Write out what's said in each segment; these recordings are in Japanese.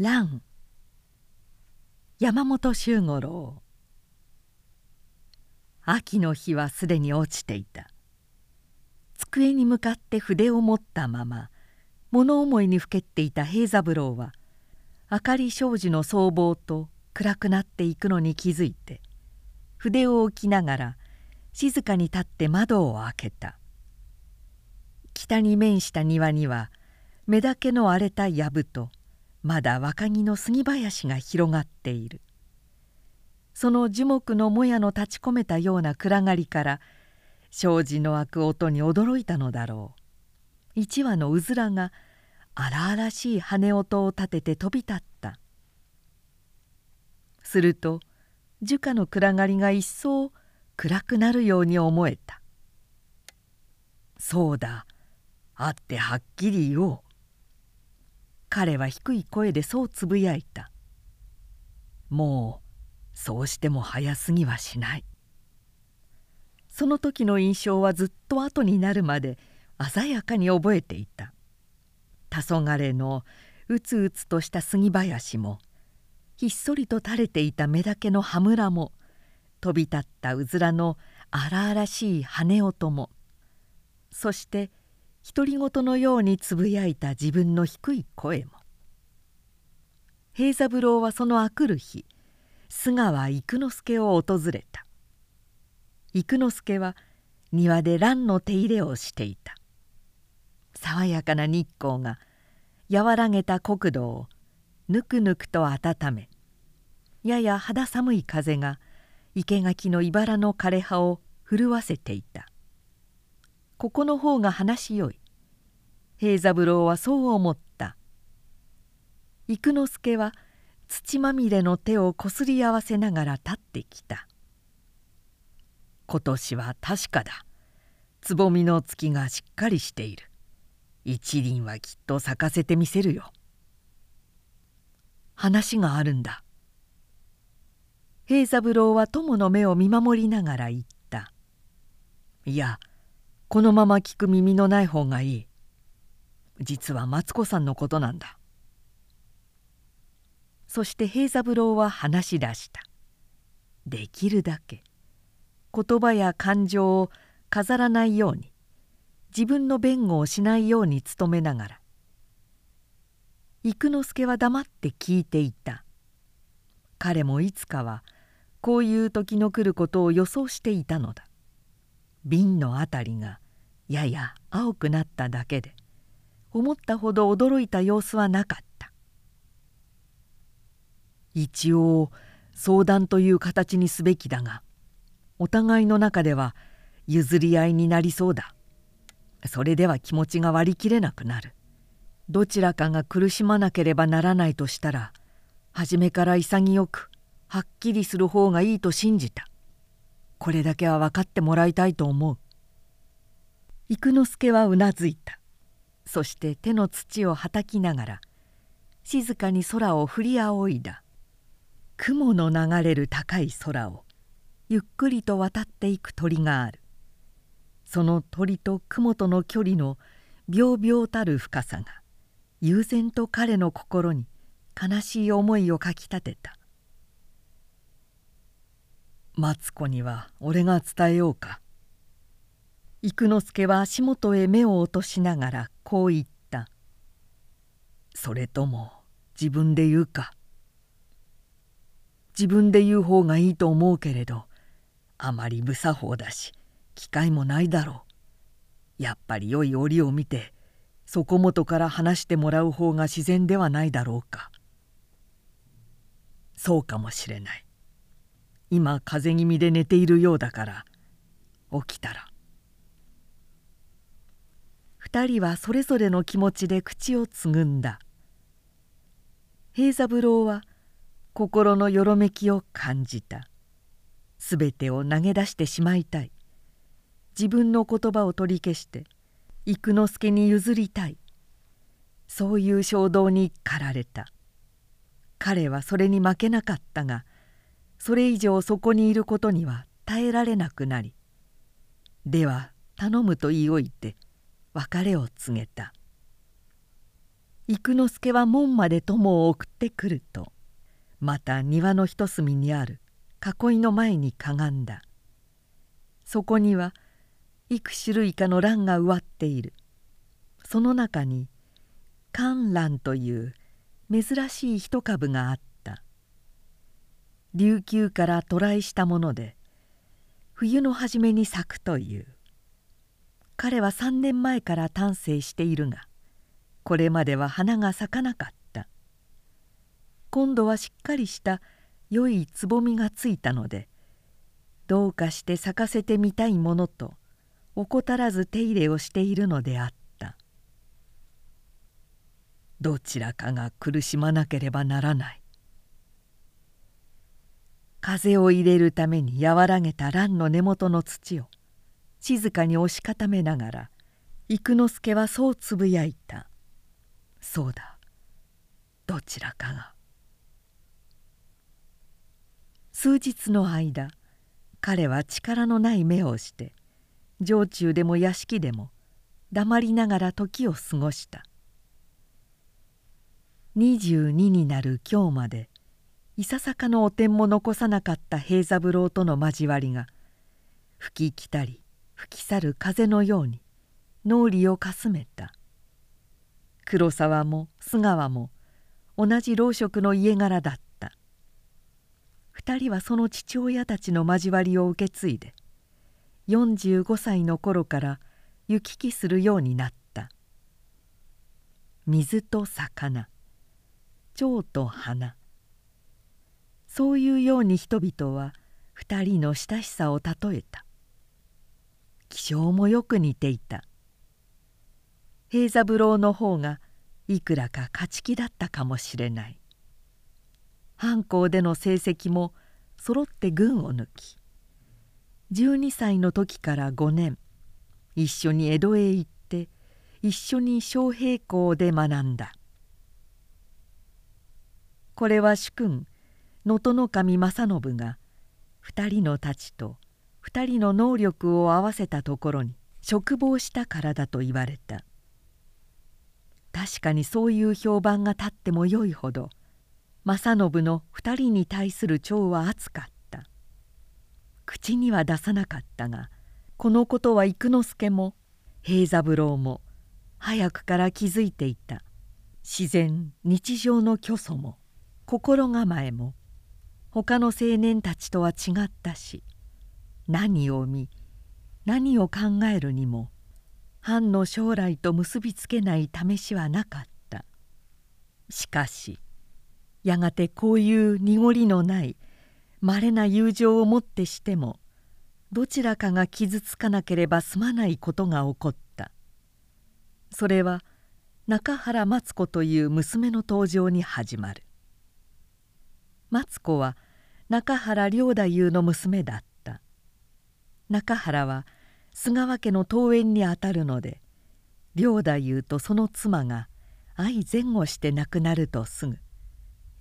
蘭山本周五郎。秋の日はすでに落ちていた。机に向かって筆を持ったまま物思いにふけっていた平三郎は明かり障子の僧帽と暗くなっていくのに気づいて筆を置きながら静かに立って窓を開けた。北に面した庭には目だけの荒れた藪とまだ若木の杉林が広がっている。その樹木のもやの立ち込めたような暗がりから障子の開く音に驚いたのだろう。一羽のうずらが荒々しい羽音を立てて飛び立った。すると樹下の暗がりが一層暗くなるように思えた。そうだ会ってはっきり言おう。彼は低い声でそうつぶやいた。もうそうしても早すぎはしない。その時の印象はずっと後になるまで鮮やかに覚えていた。黄昏のうつうつとした杉林もひっそりと垂れていた目だけの羽村も飛び立ったうずらの荒々しい羽音もそして独り言のようにつぶやいた自分の低い声も。平三郎はそのあくる日須川幾之助を訪れた。幾之助は庭で蘭の手入れをしていた。爽やかな日光が和らげた国土をぬくぬくと温めやや肌寒い風が生垣の茨の枯れ葉を震わせていた。ここの方が話しよい。平三郎はそう思った。幾之助は土まみれの手をこすり合わせながら立ってきた。今年は確かだ。つぼみの月がしっかりしている。一輪はきっと咲かせてみせるよ。話があるんだ。平三郎は友の目を見守りながら言った「いやこのまま聞く耳のない方がいい。実はマツコさんのことなんだ」そして平三郎は話し出した。できるだけ。言葉や感情を飾らないように。自分の弁護をしないように努めながら。幾之助は黙って聞いていた。彼もいつかはこういう時の来ることを予想していたのだ。瓶の辺りがやや青くなっただけで思ったほど驚いた様子はなかった。一応相談という形にすべきだがお互いの中では譲り合いになりそうだ。それでは気持ちが割り切れなくなる。どちらかが苦しまなければならないとしたら初めから潔くはっきりする方がいいと信じた。これだけは分かってもらいたいと思う。幾之助はうなずいた。そして手の土をはたきながら静かに空を振り仰いだ。雲の流れる高い空をゆっくりと渡っていく鳥がある。その鳥と雲との距離の秒々たる深さが悠然と彼の心に悲しい思いをかきたてた。マツコには俺が伝えようか。幾之助は足元へ目を落としながらこう言った「それとも自分で言うか」自分で言う方がいいと思うけれどあまり無作法だし機会もないだろう。やっぱり良い折を見てそこもとから話してもらう方が自然ではないだろうか。そうかもしれない。今風邪気味で寝ているようだから起きたら2人はそれぞれの気持ちで口をつぐんだ。平三郎は心のよろめきを感じた。すべてを投げ出してしまいたい。自分の言葉を取り消して幾之助に譲りたい。そういう衝動に駆られた。彼はそれに負けなかったがそれ以上そこにいることには耐えられなくなりでは頼むと言いおいて別れを告げた。幾之助は門まで友を送ってくるとまた庭の一隅にある囲いの前にかがんだ。そこには幾種類かの蘭が植わっている。その中に観蘭という珍しい一株があった。琉球から渡来したもので冬の初めに咲くという。彼は3年前から丹精しているがこれまでは花が咲かなかった。今度はしっかりした良いつぼみがついたのでどうかして咲かせてみたいものと怠らず手入れをしているのであった。どちらかが苦しまなければならない。風を入れるために和らげた蘭の根元の土を静かに押し固めながら幾之助はそうつぶやいた「そうだ。どちらかが」数日の間彼は力のない目をして城中でも屋敷でも黙りながら時を過ごした。22になる今日までいささかのお点も残さなかった平三郎との交わりが吹き来たり吹き去る風のように脳裏をかすめた。黒沢も須川も同じ老職の家柄だった。二人はその父親たちの交わりを受け継いで45歳の頃から行き来するようになった。水と魚蝶と花。そういうように人々は二人の親しさを例えた。気性もよく似ていた。平三郎の方がいくらか勝ち気だったかもしれない。藩校での成績も揃って軍を抜き12歳の時から5年一緒に江戸へ行って一緒に昌平校で学んだ。これは主君能登守正信が2人の太刀と2人の能力を合わせたところに嘱望したからだと言われた。確かにそういう評判が立ってもよいほど正信の2人に対する情は熱かった。口には出さなかったがこのことは幾之助も平三郎も早くから気づいていた。自然日常の虚祖も心構えも他の青年たちとは違ったし何を見何を考えるにも藩の将来と結びつけない試しはなかった。しかしやがてこういう濁りのないまれな友情をもってしてもどちらかが傷つかなければ済まないことが起こった。それは中原マツ子という娘の登場に始まる。マツ子は中原良太夫の娘だった。中原は菅川家の桃園にあたるので良太夫とその妻が相前後して亡くなるとすぐ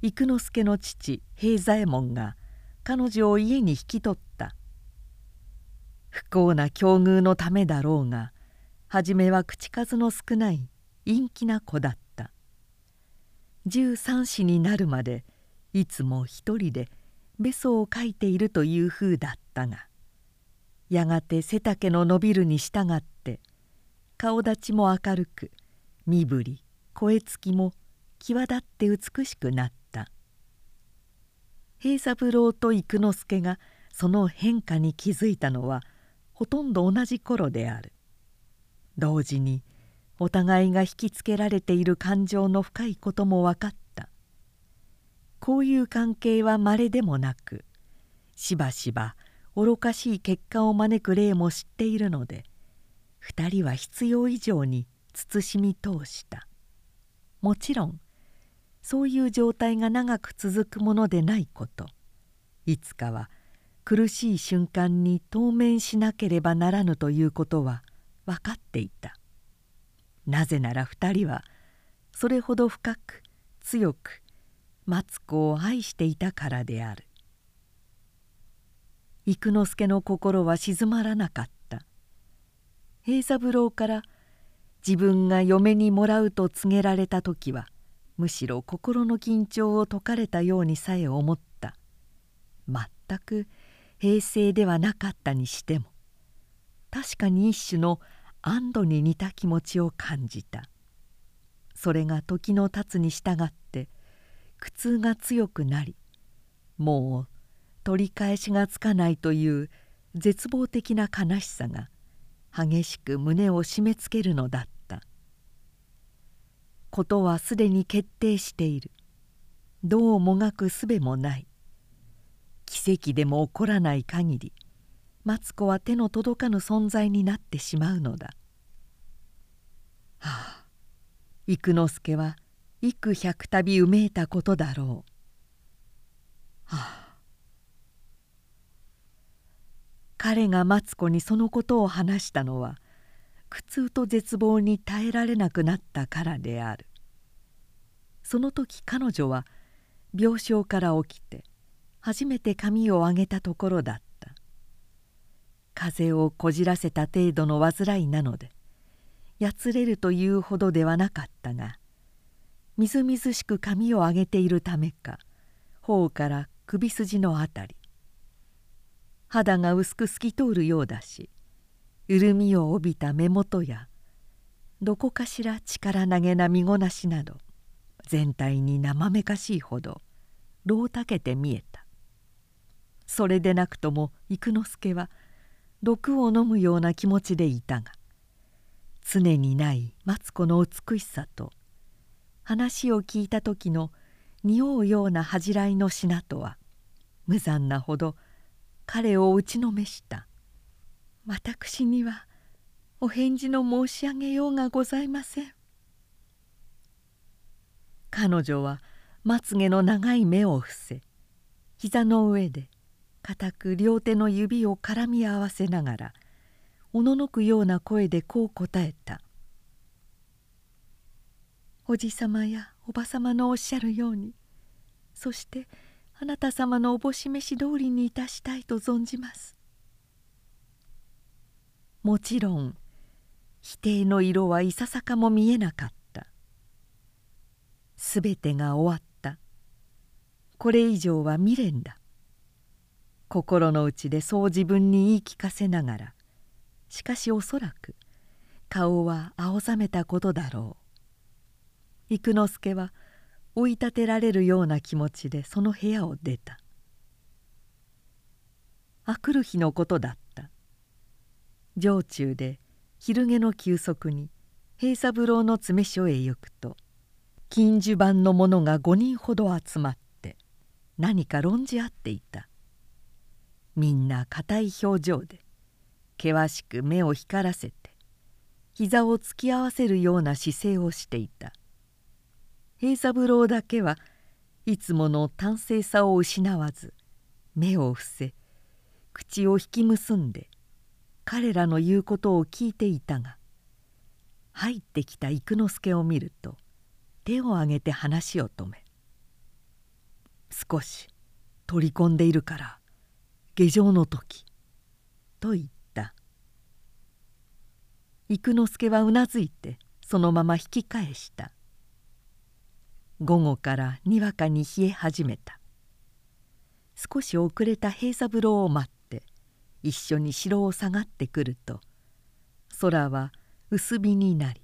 幾之助の父平左衛門が彼女を家に引き取った。不幸な境遇のためだろうが初めは口数の少ない陰気な子だった。13歳になるまでいつも一人でべそを書いているというふうだったがやがて背丈の伸びるに従って顔立ちも明るく身振り声つきも際立って美しくなった。平三郎と幾之助がその変化に気づいたのはほとんど同じ頃である。同時にお互いが引きつけられている感情の深いことも分かった。こういう関係はまれでもなくしばしば愚かしい結果を招く例も知っているので2人は必要以上に慎み通した。もちろんそういう状態が長く続くものでないこと。いつかは苦しい瞬間に当面しなければならぬということは分かっていた。なぜなら2人はそれほど深く強くマツコを愛していたからである。幾之助の心は静まらなかった。平三郎から自分が嫁にもらうと告げられた時はむしろ心の緊張を解かれたようにさえ思った。全く平静ではなかったにしても確かに一種の安堵に似た気持ちを感じた。それが時の経つに従って苦痛が強くなりもう取り返しがつかないという絶望的な悲しさが激しく胸を締め付けるのだった。ことはすでに決定している。どうもがくすべもない。奇跡でも起こらない限りマツコは手の届かぬ存在になってしまうのだ。はあ幾之助は幾百度うめいたことだろう。はあ。彼がマツコにそのことを話したのは苦痛と絶望に耐えられなくなったからである。その時彼女は病床から起きて初めて髪を上げたところだった。風邪をこじらせた程度の患いなのでやつれるというほどではなかったがみずみずしく髪を上げているためか頬から首筋のあたり肌が薄く透き通るようだし潤みを帯びた目元やどこかしら力投げな身ごなしなど全体に生めかしいほどろうたけて見えた。それでなくとも幾之助は毒を飲むような気持ちでいたが常にないマツコの美しさと話を聞いた時の匂うような恥じらいの品とは無残なほど彼を打ちのめした。私にはお返事の申し上げようがございません。彼女はまつげの長い目を伏せ膝の上で固く両手の指を絡み合わせながらおののくような声でこう答えた「おじさまやおばさまのおっしゃるようにそしてあなた様のおぼし飯通りにいたしたいと存じます」もちろん否定の色はいささかも見えなかった。すべてが終わった。これ以上は未練だ。心の内でそう自分に言い聞かせながらしかしおそらく顔は青ざめたことだろう。幾之助は追い立てられるような気持ちでその部屋を出た。あくる日のことだった。城中で昼寝の休息に平三郎の詰所へ行くと金樹版の者が5人ほど集まって何か論じ合っていた。みんな硬い表情で険しく目を光らせて膝を突き合わせるような姿勢をしていた。平三郎だけはいつもの端正さを失わず目を伏せ口を引き結んで彼らの言うことを聞いていたが入ってきた幾之助を見ると手を挙げて話を止め「少し取り込んでいるから下城の時」と言った。幾之助はうなずいてそのまま引き返した。午後からにわかに冷え始めた。少し遅れた平三郎を待って一緒に城を下がってくると空は薄日になり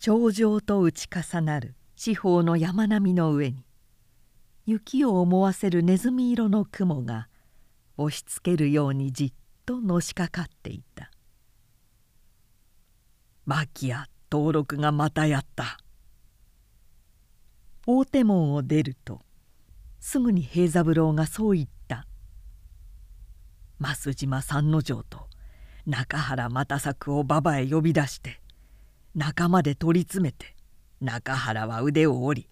頂上と打ち重なる四方の山並みの上に雪を思わせるネズミ色の雲が押しつけるようにじっとのしかかっていた「牧屋登録がまたやった」大手門を出るとすぐに平三郎がそう言った「増島三之丞と中原又作を馬場へ呼び出して仲間で取り詰めて中原は腕を折り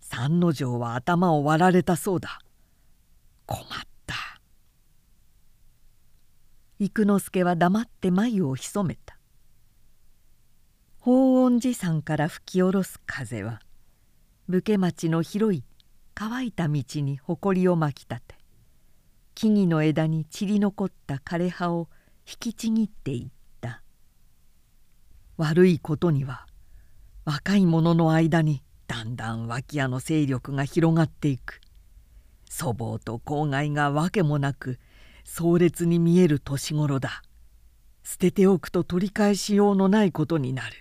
三之丞は頭を割られたそうだ。困った」幾之助は黙って眉を潜めた。法恩寺山から吹き下ろす風は武家町の広い乾いた道に埃を巻き立て木々の枝に散り残った枯れ葉を引きちぎっていった。悪いことには若い者の間にだんだん脇屋の勢力が広がっていく。祖母と公害がわけもなく壮烈に見える年頃だ。捨てておくと取り返しようのないことになる。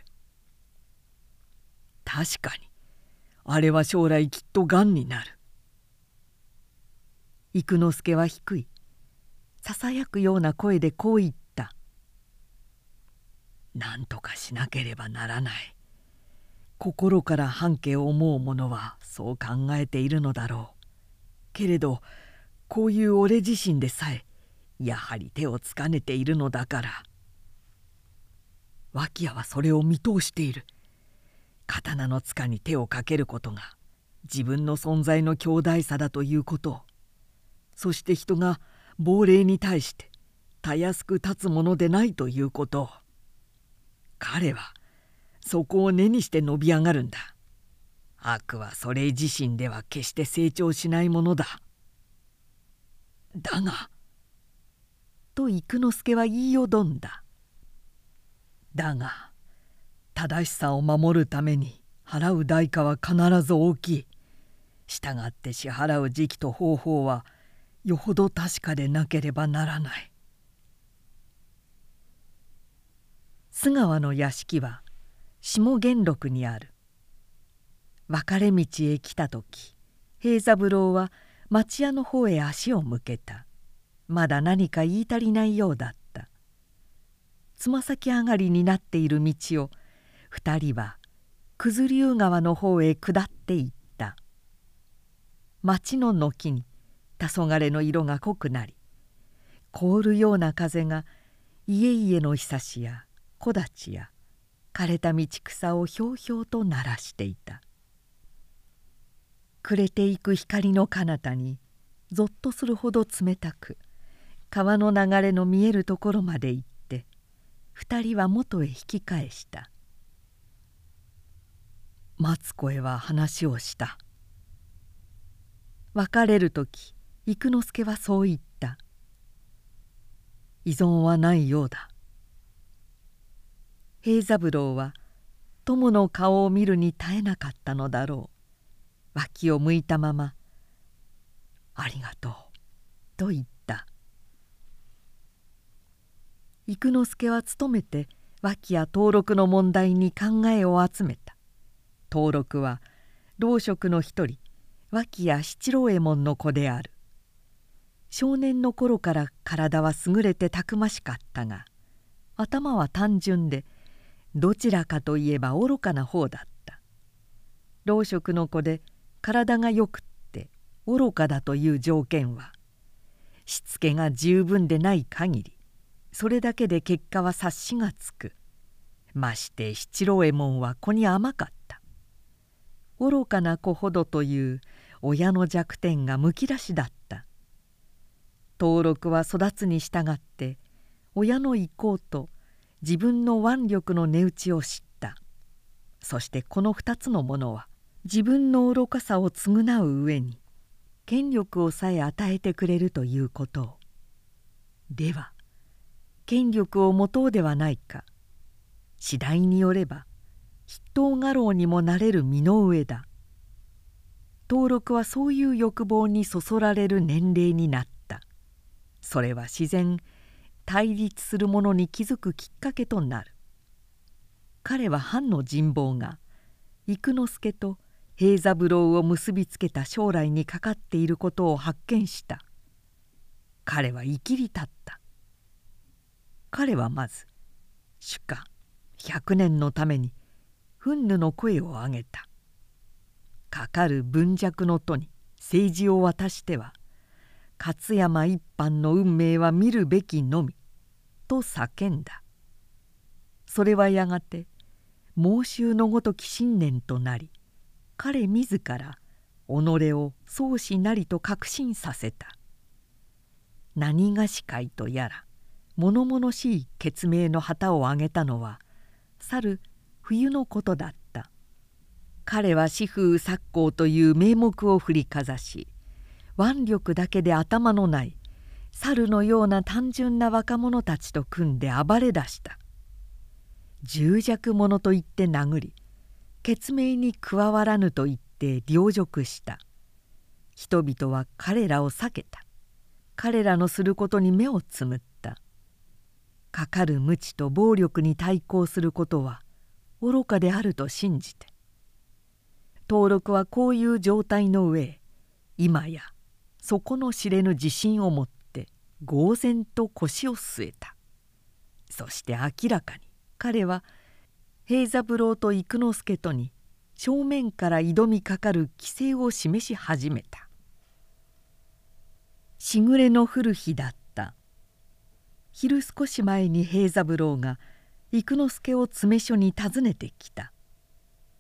確かにあれは将来きっとがんになる。幾之助は低い。ささやくような声でこう言った「何とかしなければならない。心から半家を思う者はそう考えているのだろう。けれどこういう俺自身でさえやはり手をつかねているのだから。脇屋はそれを見通している。刀の塚に手をかけることが自分の存在の強大さだということそして人が亡霊に対してたやすく立つものでないということ彼はそこを根にして伸び上がるんだ。悪はそれ自身では決して成長しないものだ。だがと幾之助は言いよどんだ。だが正しさを守るために払う代価は必ず大きい。従って支払う時期と方法はよほど確かでなければならない。須川の屋敷は下元禄にある。分かれ道へ来た時平三郎は町屋の方へ足を向けた。まだ何か言い足りないようだった。つま先上がりになっている道を二人は九頭竜川の方へ下っていった。町の軒に黄昏の色が濃くなり凍るような風が家々のひさしや木立や枯れた道草をひょうひょうと鳴らしていた。暮れていく光の彼方にぞっとするほど冷たく川の流れの見えるところまで行って二人は元へ引き返した。松子へは話をした。別れる時幾之助はそう言った。依存はないようだ。平三郎は友の顔を見るに耐えなかったのだろう。脇を向いたまま「ありがとう」と言った。幾之助は努めて脇や登録の問題に考えを集めた。登録は老職の一人脇や七郎右衛門の子である。少年の頃から体は優れてたくましかったが頭は単純でどちらかといえば愚かな方だった。老職の子で体がよくって愚かだという条件はしつけが十分でない限りそれだけで結果は察しがつく。まして七郎右衛門は子に甘かった。愚かな子ほどという親の弱点がむき出しだった。登録は育つに従って親の意向と自分の腕力の値打ちを知った。そしてこの2つのものは自分の愚かさを償う上に権力をさえ与えてくれるということ。をでは権力を持とうではないか。次第によれば筆頭家老にもなれる身の上だ。登録はそういう欲望にそそられる年齢になった。それは自然対立する者に気づくきっかけとなる。彼は藩の人望が幾之助と平三郎を結びつけた将来にかかっていることを発見した。彼は生きり立った。彼はまず主家百年のために憤怒の声を上げた。かかる文弱の徒に政治を渡しては勝山一般の運命は見るべきのみ」と叫んだ。それはやがて猛襲のごとき信念となり彼自ら己を宗師なりと確信させた。何がし会とやら物々しい決命の旗を上げたのは去る冬のことだった。彼は四風作工という名目を振りかざし腕力だけで頭のない猿のような単純な若者たちと組んで暴れ出した。重弱者と言って殴り血命に加わらぬと言って凌辱した。人々は彼らを避けた。彼らのすることに目をつむった。かかる無知と暴力に対抗することは愚かであると信じて。登録はこういう状態の上今や底の知れぬ自信を持って呆然と腰を据えた。そして明らかに彼は平三郎と幾之助とに正面から挑みかかる規制を示し始めた。しぐれの降る日だった。昼少し前に平三郎が幾之助を詰め所に訪ねてきた。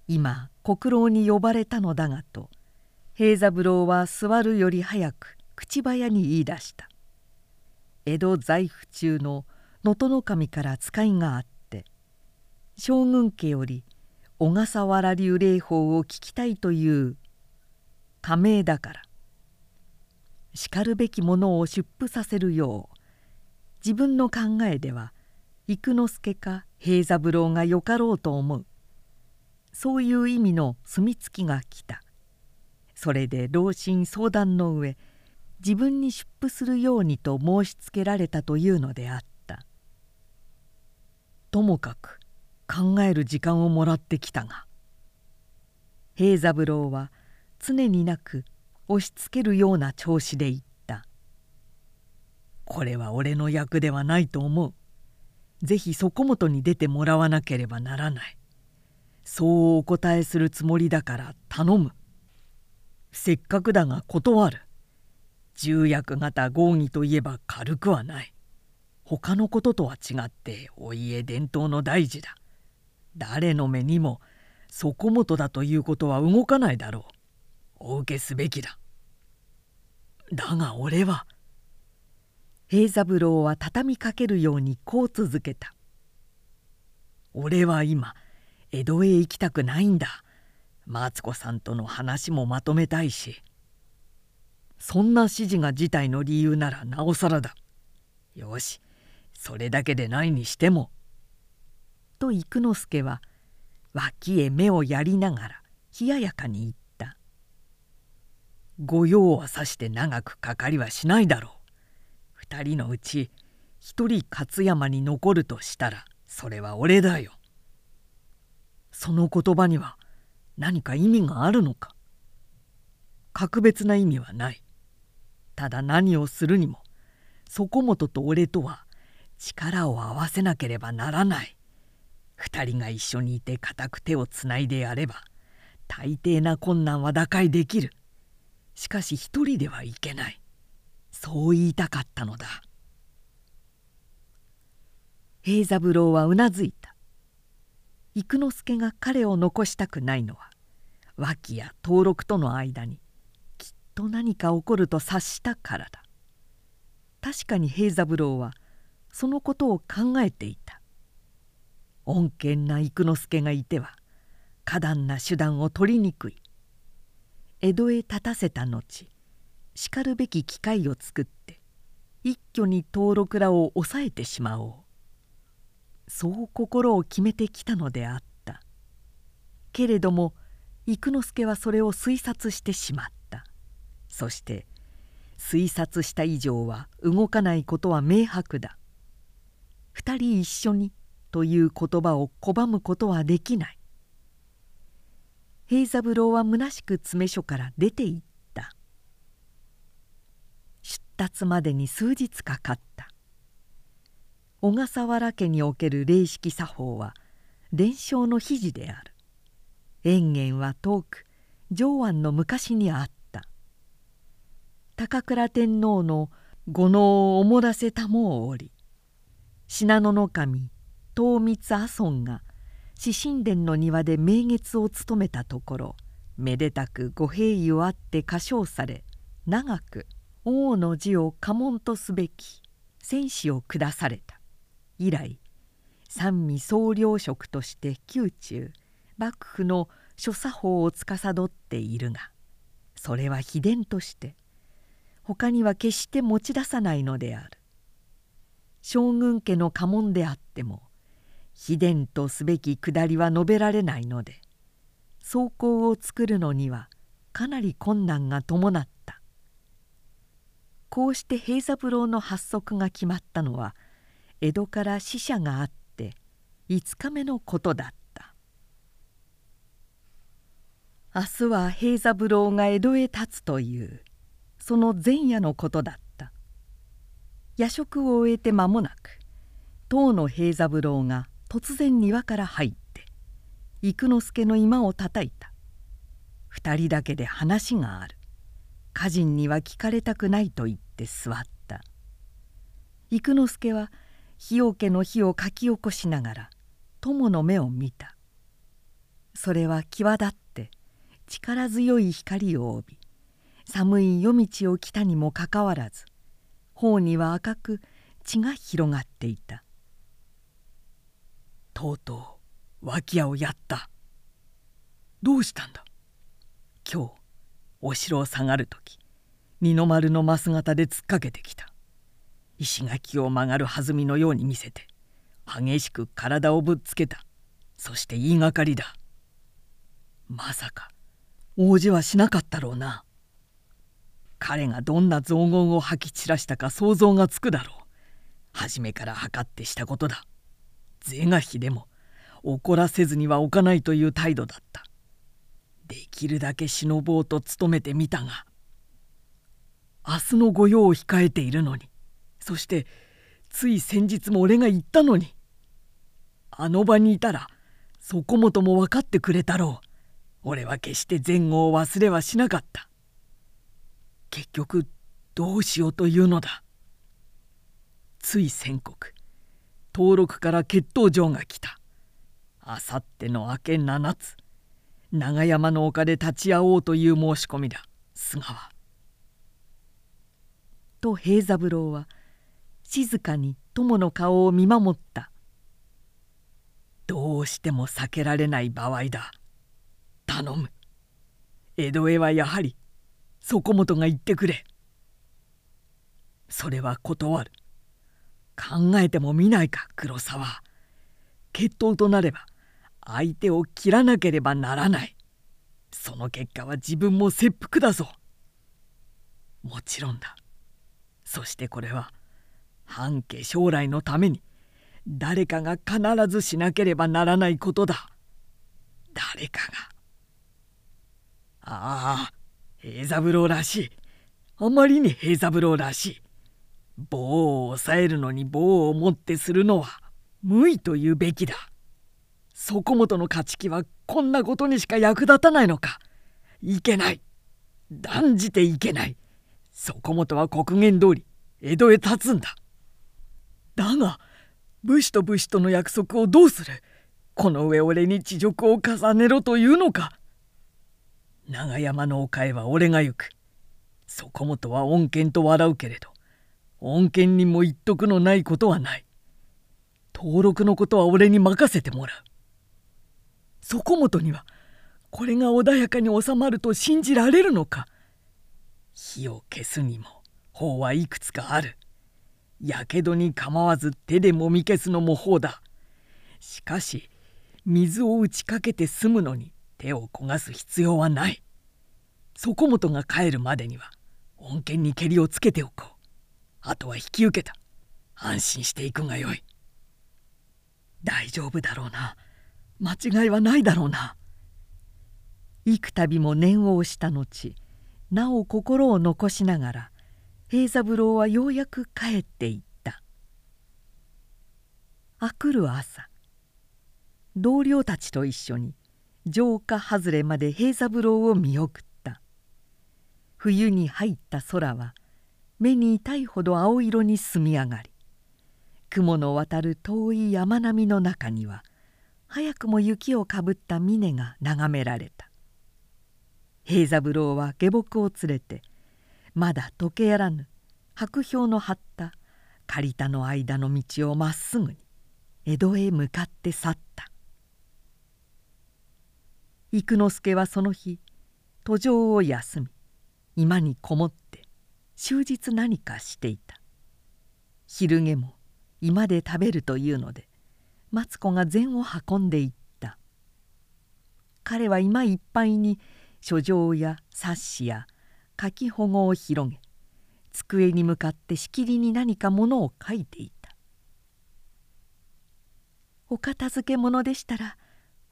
今国老に呼ばれたのだがと平三郎は座るより早く口早に言い出した。江戸在府中の能登守から使いがあって将軍家より小笠原流霊法を聞きたいという加盟だから。しかるべきものを出布させるよう自分の考えでは幾之助か平三郎がよかろうと思う。そういう意味の墨付きが来た。それで老臣相談の上自分に出布するようにと申しつけられたというのであった。ともかく考える時間をもらってきたが。平三郎は常になく押しつけるような調子で言った「これは俺の役ではないと思う。ぜひそこもとに出てもらわなければならない。そうお答えするつもりだから頼む。せっかくだが断る。重役型合議といえば軽くはない。他のこととは違ってお家伝統の大事だ。誰の目にもそこもとだということは動かないだろう。お受けすべきだ。だが俺は平三郎は畳みかけるようにこう続けた「俺は今江戸へ行きたくないんだ。マツコさんとの話もまとめたいし。そんな指示が事態の理由ならなおさらだ。よしそれだけでないにしても」と幾之助は脇へ目をやりながら冷ややかに言った「御用はさして長くかかりはしないだろう。2人のうち1人勝山に残るとしたらそれは俺だよ。その言葉には何か意味があるのか格別な意味はない。ただ何をするにも底本と俺とは力を合わせなければならない。2人が一緒にいて固く手をつないでやれば大抵な困難は打開できる。しかし一人ではいけない。そう言いたかったのだ。平三郎はうなずいた。幾之助が彼を残したくないのは脇や登録との間にきっと何か起こると察したからだ。確かに平三郎はそのことを考えていた。穏健な幾之助がいては過断な手段を取りにくい。江戸へ立たせた後しかるべき機会を作って一挙に登録らを抑えてしまおう。そう心を決めてきたのであった。けれども幾之助はそれを推察してしまった。そして推察した以上は動かないことは明白だ。二人一緒にという言葉を拒むことはできない。平三郎は虚しく詰め所から出て行った。達までに数日かかった。小笠原家における霊式作法は伝承の秘事である。延元は遠く上安の昔にあった。高倉天皇の五能をおもらせたもをおり信濃守東光阿尊が四神殿の庭で名月を務めたところめでたく御平位をあって歌唱され長く王の字を家紋とすべき戦士を下された。以来三味総領職として宮中幕府の諸作法を司っているがそれは秘伝として他には決して持ち出さないのである。将軍家の家紋であっても秘伝とすべき下りは述べられないので草稿を作るのにはかなり困難が伴ったこうして平三郎の発足が決まったのは江戸から使者があって5日目のことだった。明日は平三郎が江戸へ立つというその前夜のことだった。夜食を終えて間もなく当の平三郎が突然庭から入って幾之助の居間をたたいた。二人だけで話がある。家人には聞かれたくないと言って座った。幾之助は日桶の火をかき起こしながら友の目を見た。それは際立って力強い光を帯び寒い夜道を来たにもかかわらず頬には赤く血が広がっていた。とうとう脇屋をやった。どうしたんだ?今日。お城を下がる時二の丸の増形で突っかけてきた。石垣を曲がる弾みのように見せて激しく体をぶっつけた。そして言いがかりだ。まさか王子はしなかったろうな。彼がどんな雑言を吐き散らしたか想像がつくだろう。初めから測ってしたことだ。是が非でも怒らせずには置かないという態度だった。できるだけ忍ぼうと努めてみたが明日の御用を控えているのにそしてつい先日も俺が言ったのにあの場にいたらそこもとも分かってくれたろう。俺は決して前後を忘れはしなかった。結局どうしようというのだ。つい宣告登録から血統状が来た。あさっての明け7つ長山の丘で立ち会おうという申し込みだ。菅は。と平三郎は静かに友の顔を見守った。どうしても避けられない場合だ。頼む。江戸へはやはりそこもとが言ってくれ。それは断る。考えてもみないか黒沢。決闘となれば相手を切らなければならない。その結果は自分も切腹だぞ。もちろんだ。そしてこれは半家将来のために誰かが必ずしなければならないことだ。誰かが。ああ平三郎らしい。あまりに平三郎らしい。棒を押さえるのに棒を持ってするのは無意というべきだ。そこもとの勝ち気はこんなことにしか役立たないのか。いけない。断じていけない。そこもとは刻限通り江戸へ立つんだ。だが武士と武士との約束をどうする？この上俺に恥辱を重ねろというのか。長山の丘へは俺が行く。そこもとは恩犬と笑うけれど恩犬にも言っとくのないことはない。登録のことは俺に任せてもらう。そこもとにはこれが穏やかに収まると信じられるのか。火を消すにも法はいくつかある。やけどに構わず手でもみ消すのも法だ。しかし水を打ちかけて済むのに手を焦がす必要はない。そこもとが帰るまでには恩恵にけりをつけておこう。あとは引き受けた。安心していくがよい。大丈夫だろうな。間違いはないだろうな。幾度も念を押した後なお心を残しながら平三郎はようやく帰っていった。あくる朝同僚たちと一緒に城下外れまで平三郎を見送った。冬に入った空は目に痛いほど青色に澄み上がり雲の渡る遠い山並みの中には早くも雪をかぶった峰が眺められた。平三郎は下僕を連れてまだ溶けやらぬ白氷の張った借り田の間の道をまっすぐに江戸へ向かって去った。幾之助はその日途上を休み居間にこもって終日何かしていた。昼げも居間で食べるというのでマツコが膳を運んでいった。彼は今いっぱいに書状や冊子や書き保護を広げ机に向かってしきりに何かものを書いていた「お片付け物でしたら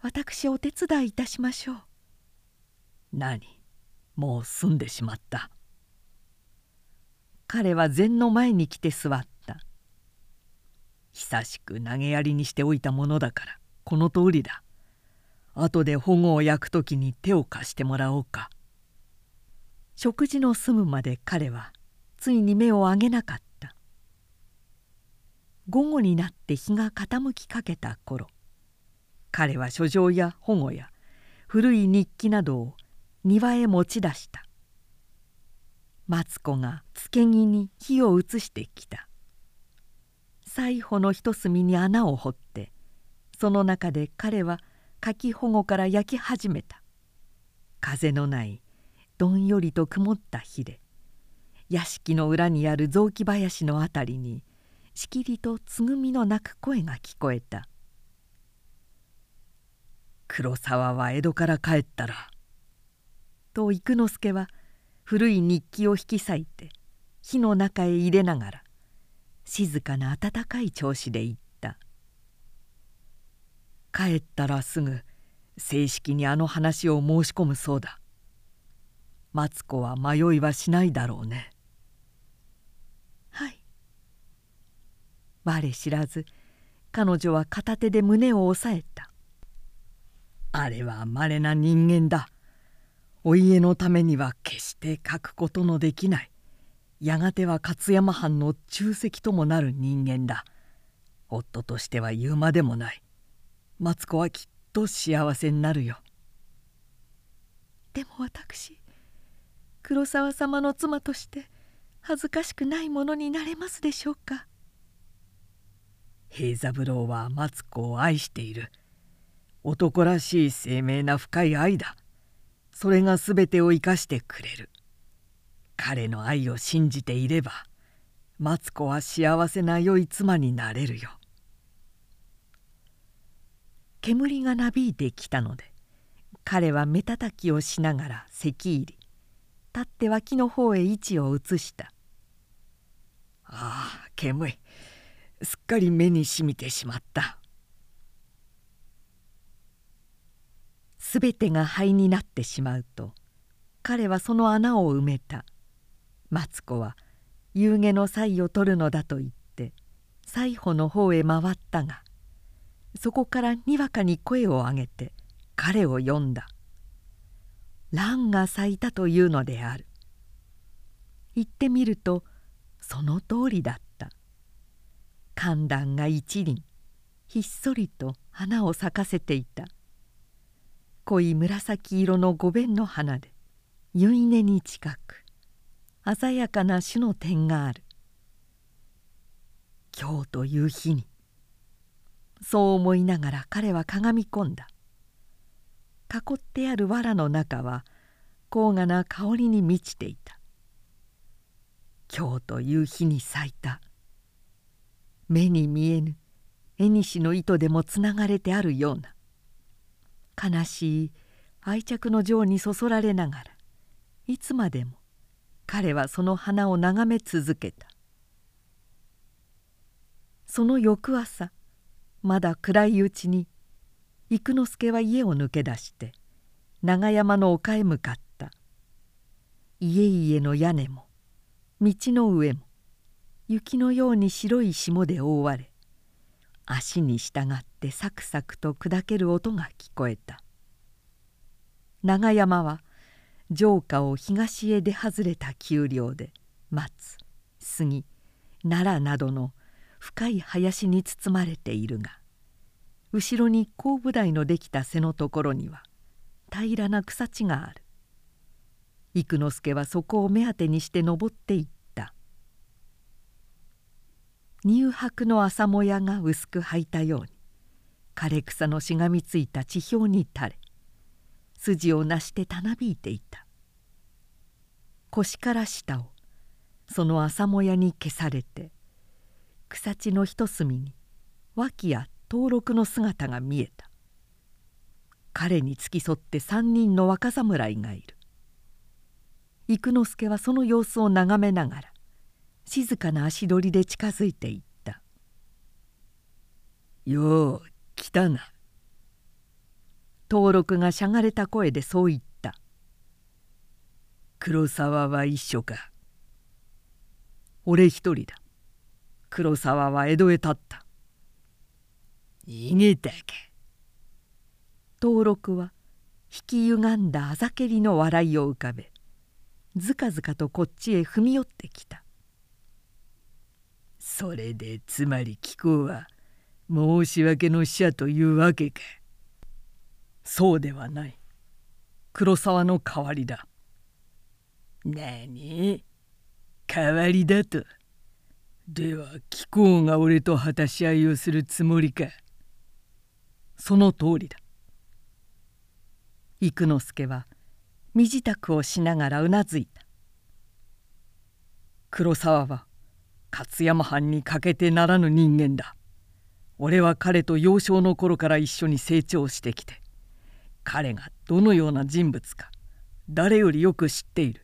私お手伝いいたしましょう」何もう済んでしまった。彼は禅の前に来て座った。久しく投げやりにしておいたものだからこの通りだ。後で保護を焼く時に手を貸してもらおうか。食事の済むまで彼はついに目を上げなかった。午後になって日が傾きかけた頃彼は書状や保護や古い日記などを庭へ持ち出した。マツコがつけ木に火を移してきた。最後の一隅に穴を掘ってその中で彼は柿保護から焼き始めた。風のないどんよりと曇った日で屋敷の裏にある雑木林の辺りにしきりとつぐみの鳴く声が聞こえた「黒沢は江戸から帰ったら」と幾之助は古い日記を引き裂いて火の中へ入れながら静かな温かい調子で言った「帰ったらすぐ正式にあの話を申し込むそうだ」「マツコは迷いはしないだろうね」はい。我知らず彼女は片手で胸を押さえた。あれは稀な人間だ。お家のためには決して書くことのできない。やがては勝山藩の中石ともなる人間だ。夫としては言うまでもない。マツコはきっと幸せになるよ。でも私黒沢様の妻として恥ずかしくないものになれますでしょうか？平三郎はマツコを愛している。男らしい鮮明な深い愛だ。それが全てを生かしてくれる彼の愛を信じていればマツコは幸せな良い妻になれるよ。煙がなびいてきたので彼は目たたきをしながら席入り立って脇の方へ位置を移したああ煙すっかり目にしみてしまった。すべてが灰になってしまうと彼はその穴を埋めた。マツコは夕げの祭を取るのだと言って祭保の方へ回ったがそこからにわかに声を上げて彼を呼んだ。蘭が咲いたというのである。行ってみるとその通りだった。寒暖が一輪ひっそりと花を咲かせていた。濃い紫色の五弁の花で結根に近く鮮やかな種の点がある。今日という日にそう思いながら彼はかがみ込んだ。囲ってある藁の中は高雅な香りに満ちていた。今日という日に咲いた。目に見えぬ縁の糸でもつながれてあるような。悲しい愛着の情にそそられながらいつまでも彼はその花を眺め続けた。その翌朝まだ暗いうちに幾之助は家を抜け出して長山の丘へ向かった。家々の屋根も道の上も雪のように白い霜で覆われ足に従ってサクサクと砕ける音が聞こえた。長山は城下を東へ出外れた丘陵で松杉奈良などの深い林に包まれているが後ろに後部台のできた背のところには平らな草地がある。幾之助はそこを目当てにして登っていった。乳白の朝もやが薄く履いたように枯れ草のしがみついた地表に垂れ筋をなしてたなびいていた。腰から下をその朝もやに消されて草地の一隅に脇あっ登録の姿が見えた。彼に付き添って3人の若侍がいる。幾之助はその様子を眺めながら静かな足取りで近づいていった「よう来たな」登録がしゃがれた声でそう言った「黒沢は一緒か」「俺一人だ。黒沢は江戸へ立った」「逃げたか」登録は引き歪んだあざけりの笑いを浮かべずかずかとこっちへ踏み寄ってきた。それでつまり貴公は申し訳の使者というわけか。そうではない。黒沢の代わりだ。何？代わりだと。では貴公が俺と果たし合いをするつもりか。その通りだ。幾之助は身支度をしながらうなずいた。黒沢は勝山藩に欠けてならぬ人間だ。俺は彼と幼少の頃から一緒に成長してきて。彼がどのような人物か誰よりよく知っている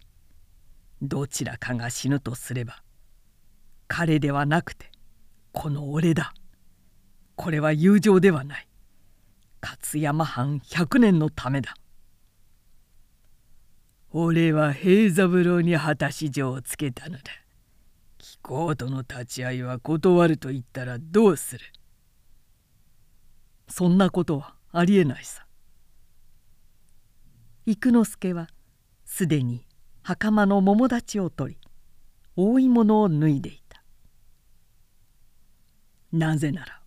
どちらかが死ぬとすれば彼ではなくてこの俺だ。これは友情ではない。勝山藩100年のためだ。俺は平三郎に果たし状をつけたのだ。貴公との立ち会いは断ると言ったらどうする。そんなことはありえないさ。幾之助はすでに袴の桃立ちを取り覆い物を脱いでいた。なぜなら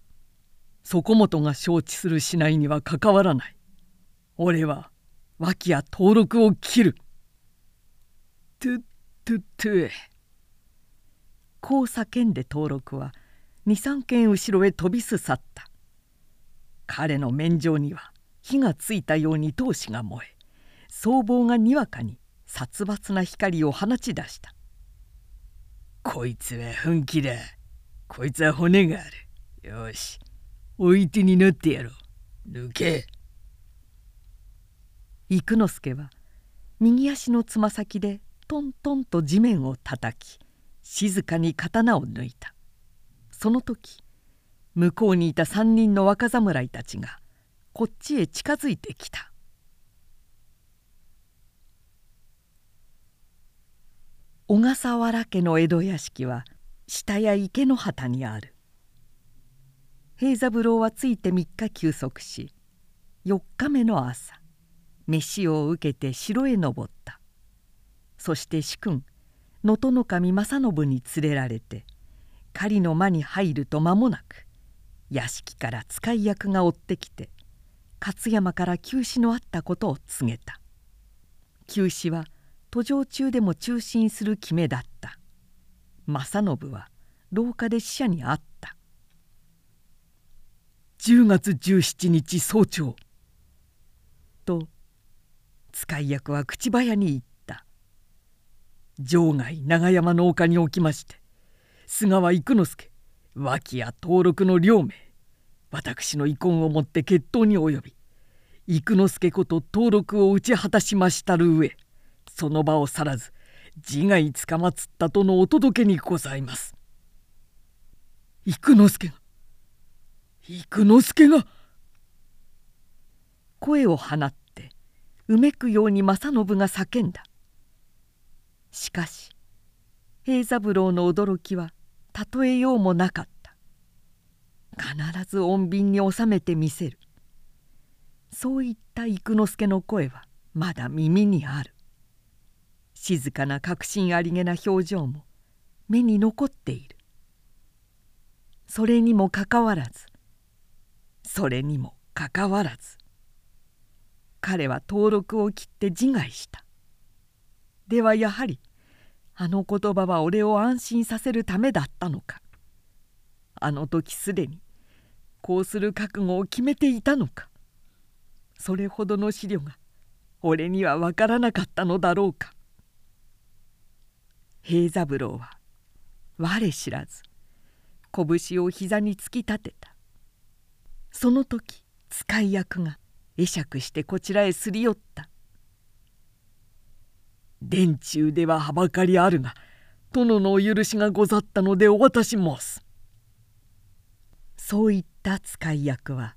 そこもとが承知するしないにはかかわらない。俺は脇や登録を切る。トゥットゥットゥこう叫んで登録は23軒後ろへ飛びす去った。彼の面上には火がついたように闘志が燃え僧帽がにわかに殺伐な光を放ち出した。こいつは本気だ。こいつは骨がある。よし。おいてになってやろう。抜け。幾之助は右足のつま先でトントンと地面を叩き静かに刀を抜いた。その時向こうにいた3人の若侍たちがこっちへ近づいてきた。小笠原家の江戸屋敷は下や池の端にある。平三郎はついて3日休息し4日目の朝飯を受けて城へ登った。そして主君能登守正信に連れられて狩りの間に入ると間もなく屋敷から使い役が追ってきて勝山から急死のあったことを告げた。急死は途上中でも中心する決めだった。正信は廊下で死者に会った。10月17日早朝。と使い役は口早に言った。場外長山の丘におきまして菅川幾之助脇屋登録の両名私の遺恨をもって決闘に及び幾之助こと登録を打ち果たしましたる上その場を去らず自害つかまつったとのお届けにございます。幾之助が幾之助が。声を放ってうめくように正信が叫んだ。しかし平三郎の驚きは例えようもなかった。必ず穏便に収めてみせる。そういった幾之助の声はまだ耳にある。静かな確信ありげな表情も目に残っている。それにもかかわらずそれにもかかわらず彼は登録を切って自害した。ではやはりあの言葉は俺を安心させるためだったのか。あの時すでにこうする覚悟を決めていたのか。それほどの資料が俺には分からなかったのだろうか。平三郎は我知らず拳を膝に突き立てた。その時使い役が会釈してこちらへすり寄った「殿中でははばかりあるが殿のお許しがござったのでお渡し申す」そう言った使い役は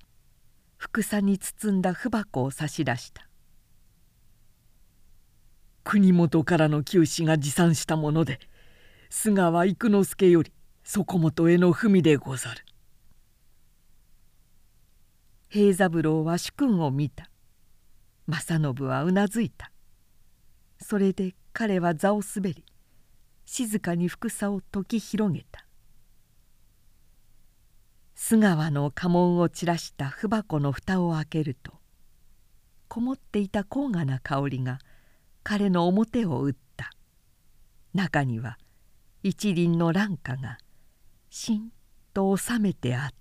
ふさに包んだ文箱を差し出した。国元からの旧士が持参したもので須川幾之助より底本への文でござる。平三郎は主君を見た。正信はうなずいた。それで彼は座を滑り静かにふさを解き広げた。須川の家紋を散らした文箱の蓋を開けるとこもっていた高雅な香りが彼の表を打った。中には一輪の蘭花がしんと収めてあった。